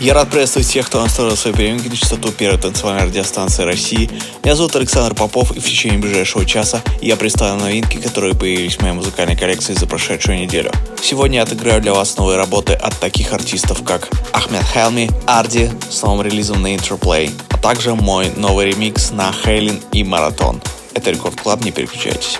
Я рад приветствовать всех, кто настроил свой приемник на частоту первой танцевальной радиостанции России. Меня зовут Александр Попов, и в течение ближайшего часа я представлю новинки, которые появились в моей музыкальной коллекции за прошедшую неделю. Сегодня я отыграю для вас новые работы от таких артистов, как Ахмед Хелми, Арди с новым релизом на Interplay, а также мой новый ремикс на HALIENE и Maratone. Это Record Club, не переключайтесь.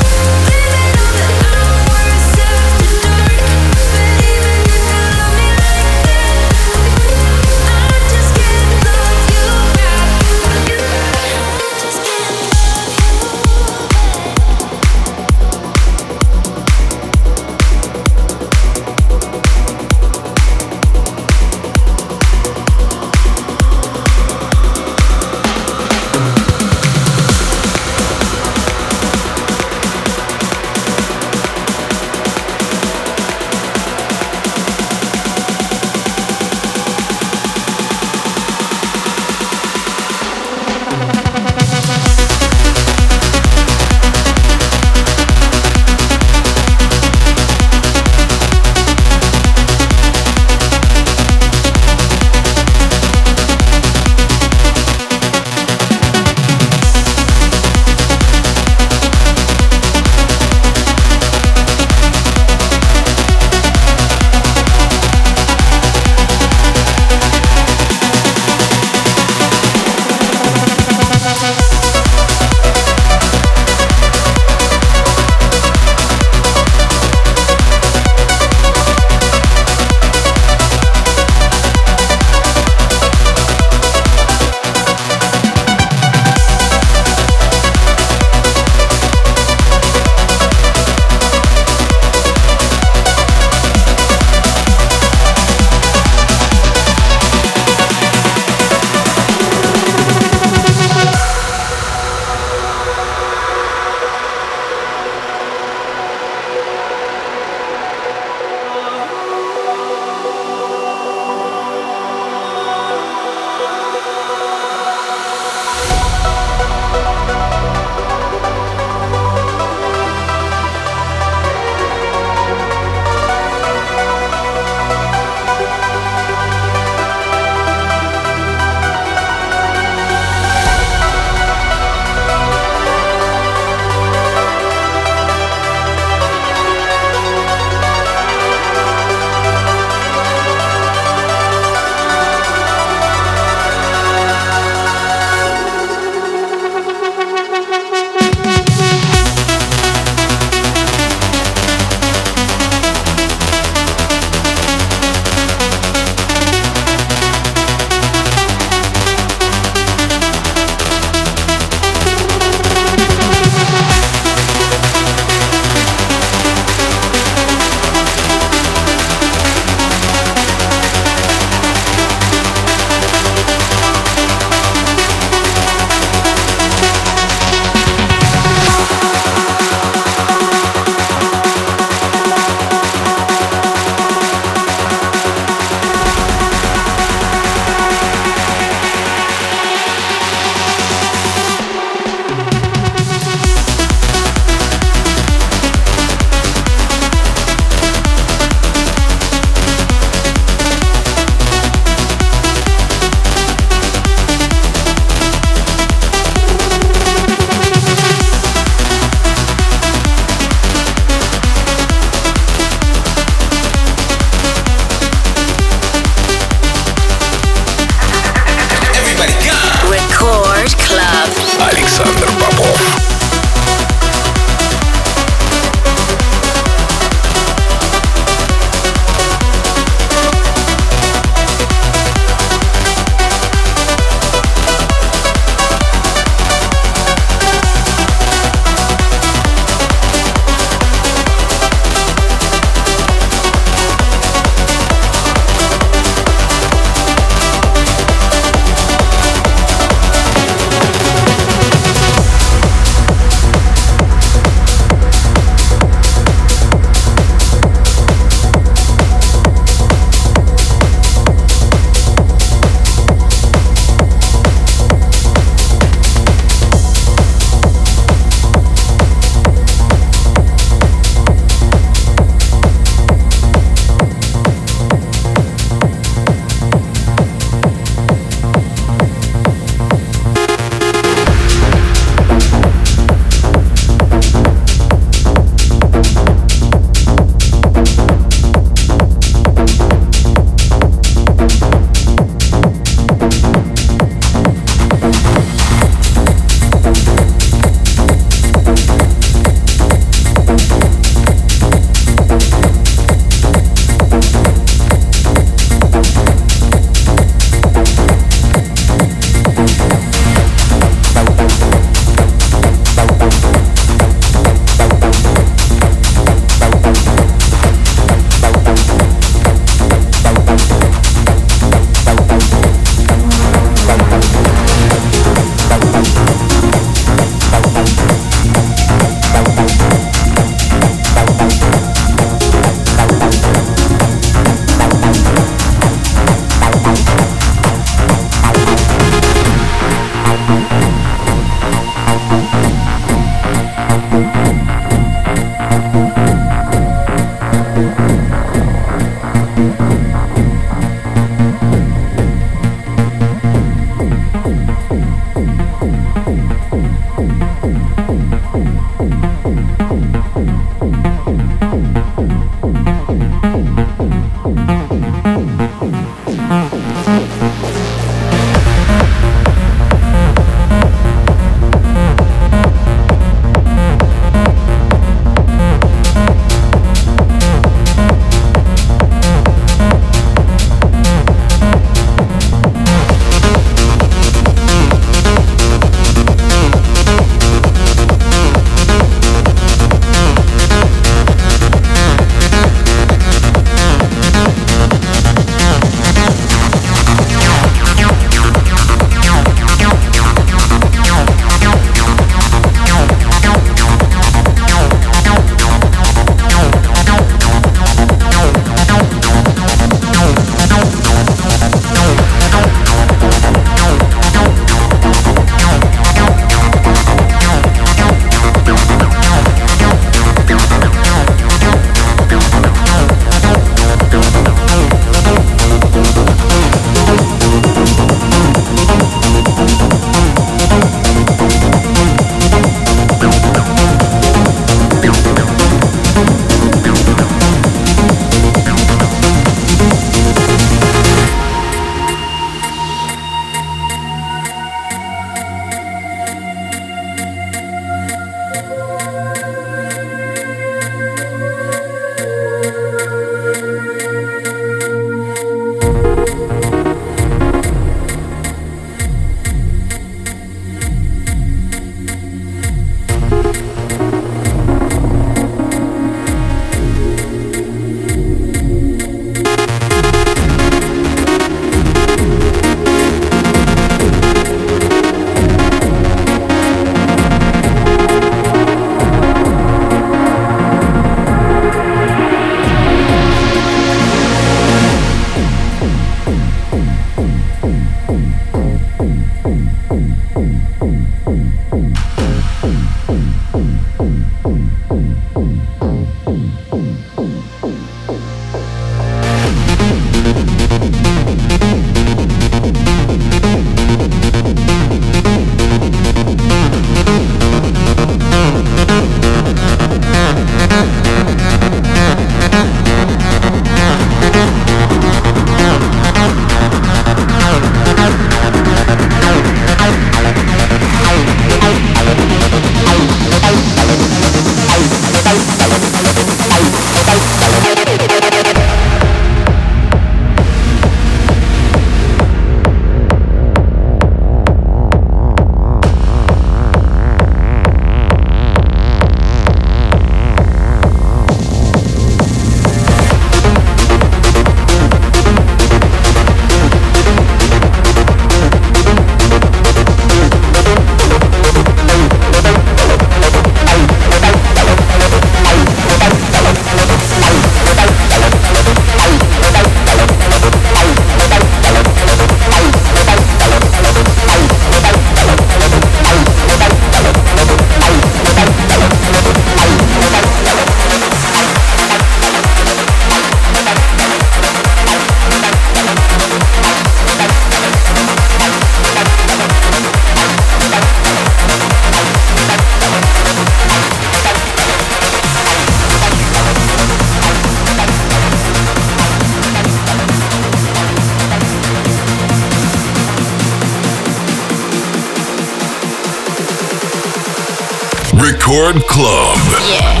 Record Club. Yeah.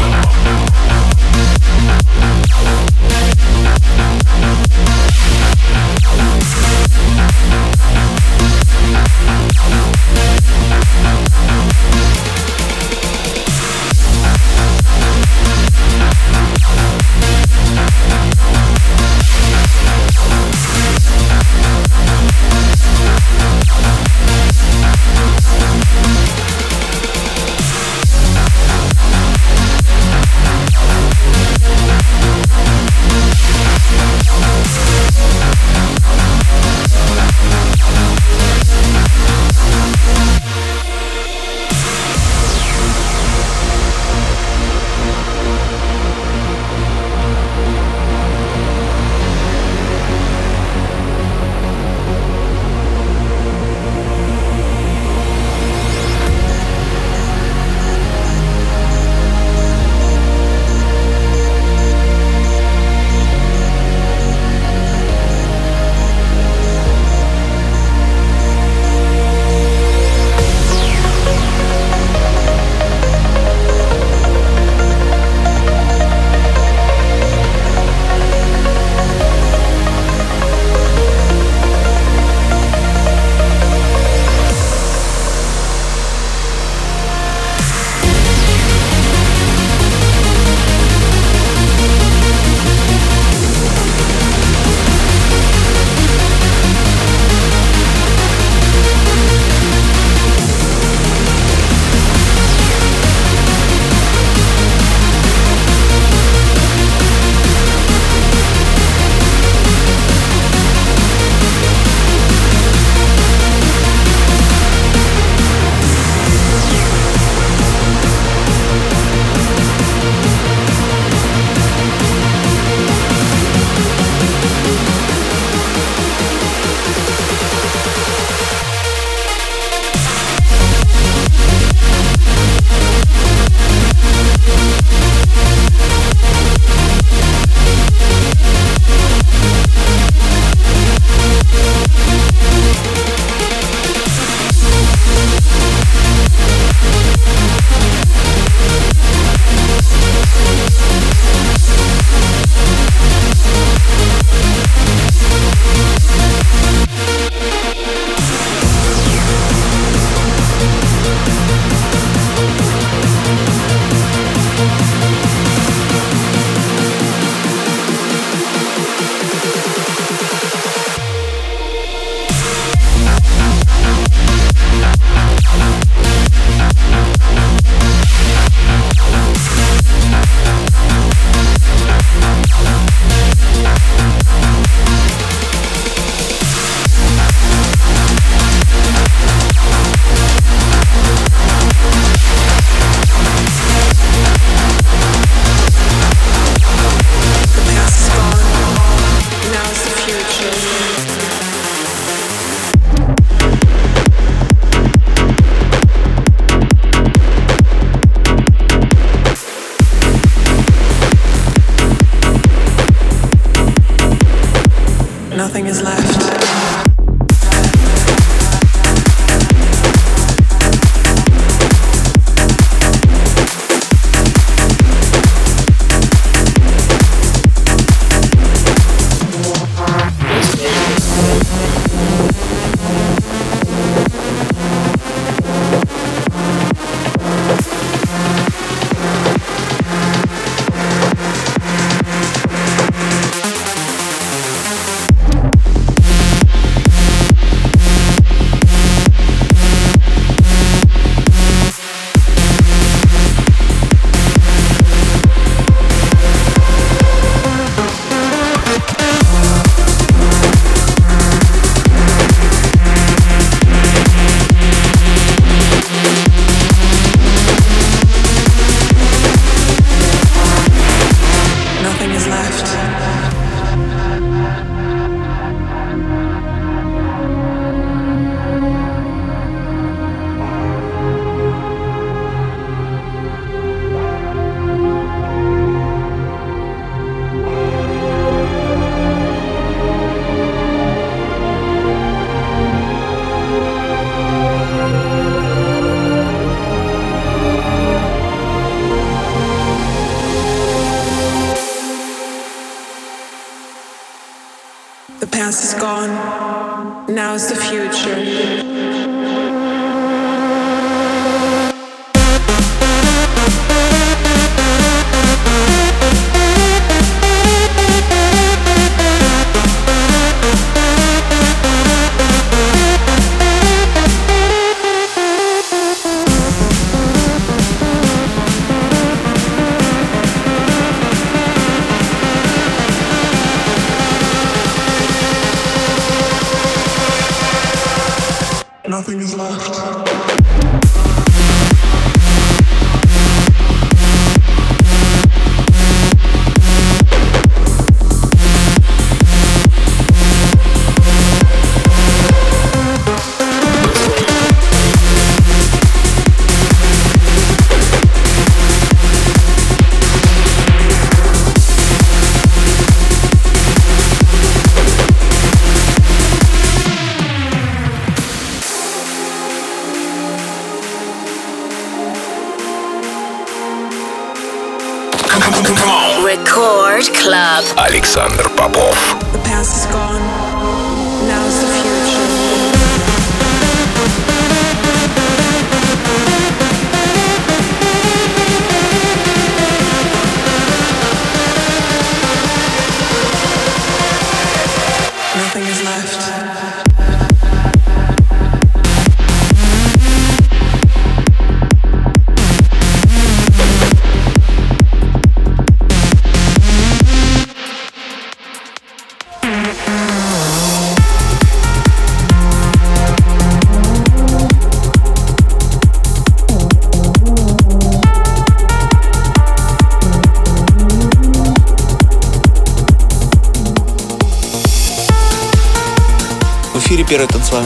nothing is left.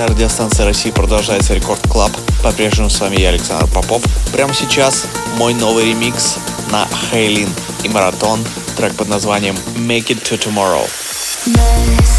Локальная радиостанция России продолжается Record Club. По-прежнему с вами я, Александр Попов. Прямо сейчас мой новый ремикс на HALIENE и Maratone. Трек под названием «Make it to tomorrow». Nice.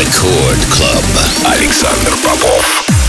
Рекорд Клаб. Александр Попов.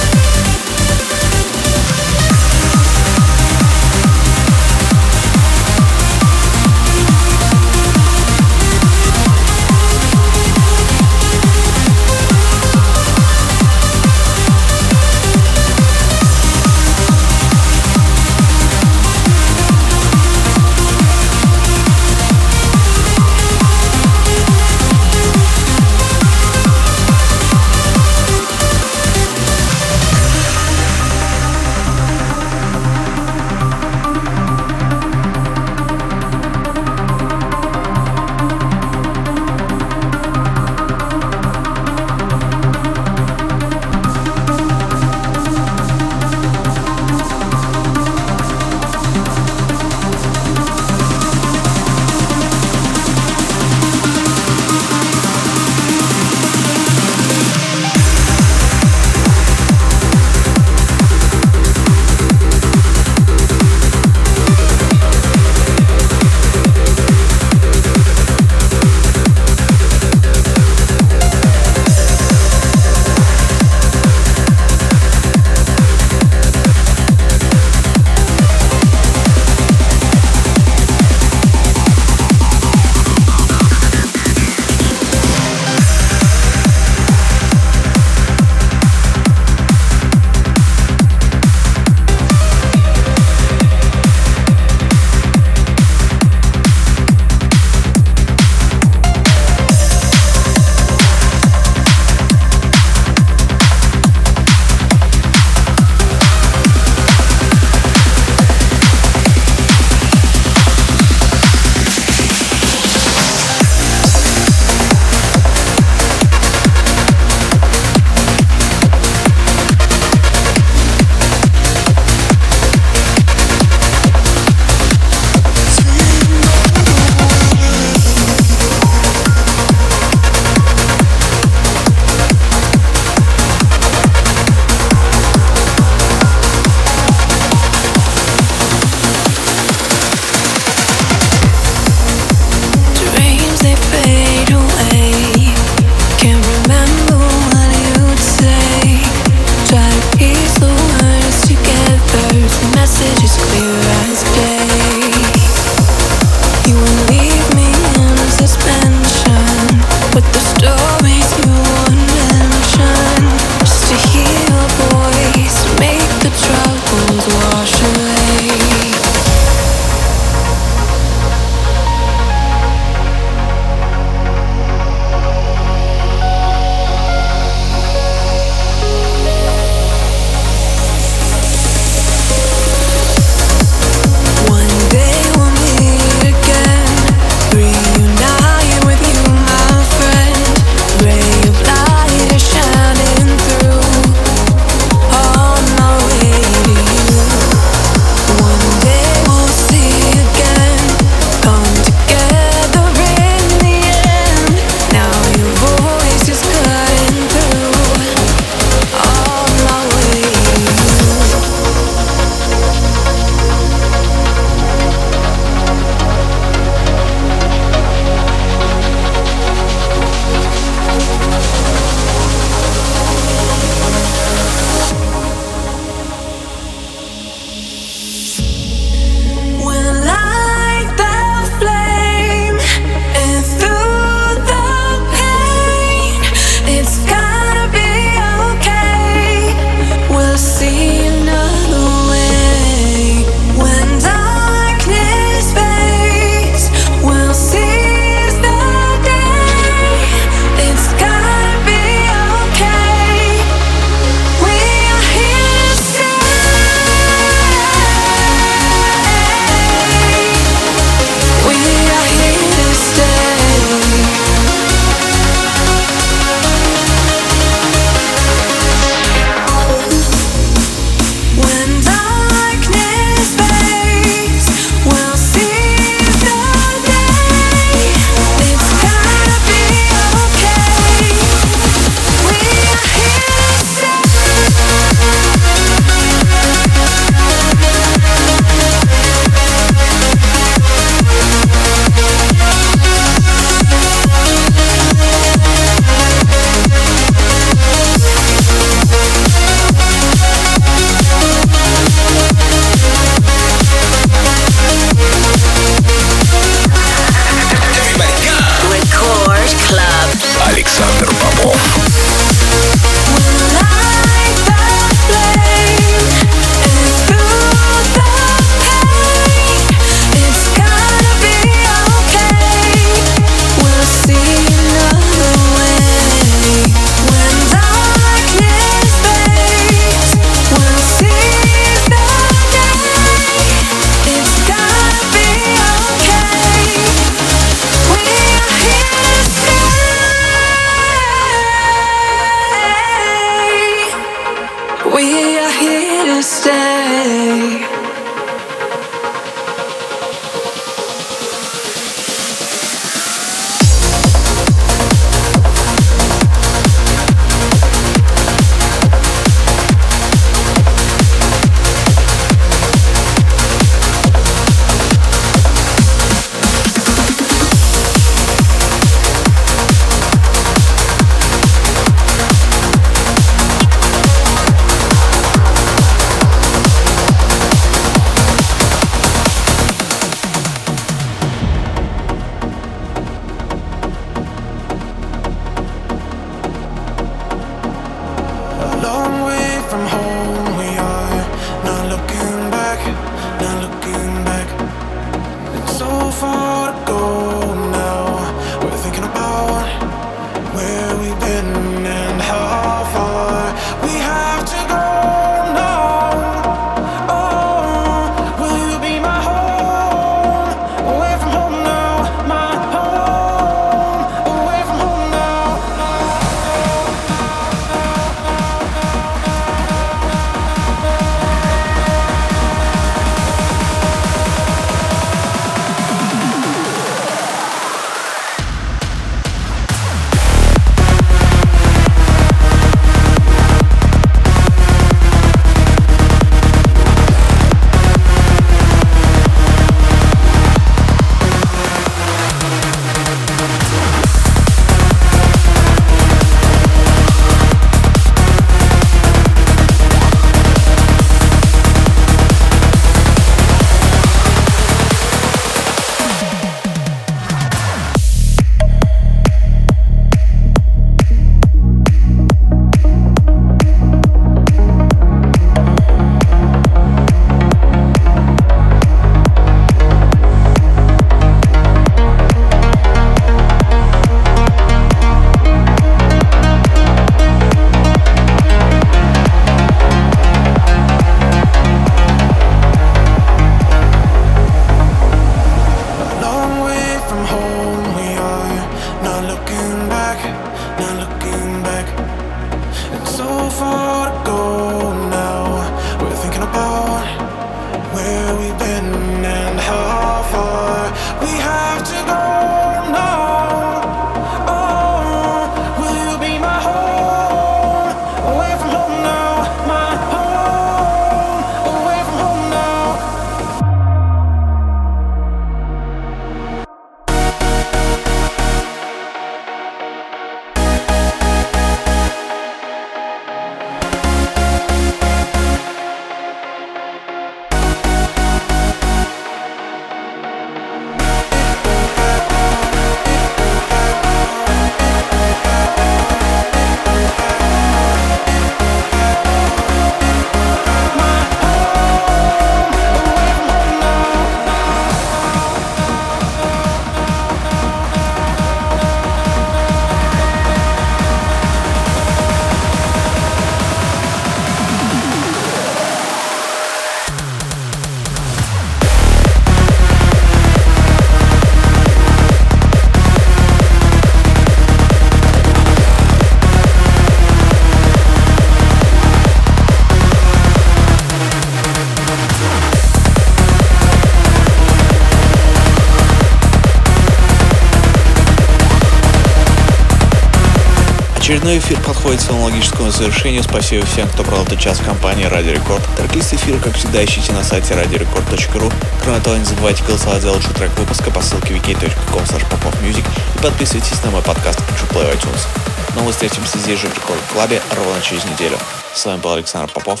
Очередной эфир подходит к своему логическому завершению. Спасибо всем, кто провел этот час в компании Радио Рекорд. Трек-лист эфира, как всегда, ищите на сайте radiorecord.ru. Кроме того, не забывайте голосовать за лучший трек выпуска по ссылке wiki.com popofmusic и подписывайтесь на мой подкаст Play iTunes. Но мы встретимся здесь же в Рекорд Клабе ровно через неделю. С вами был Александр Попов.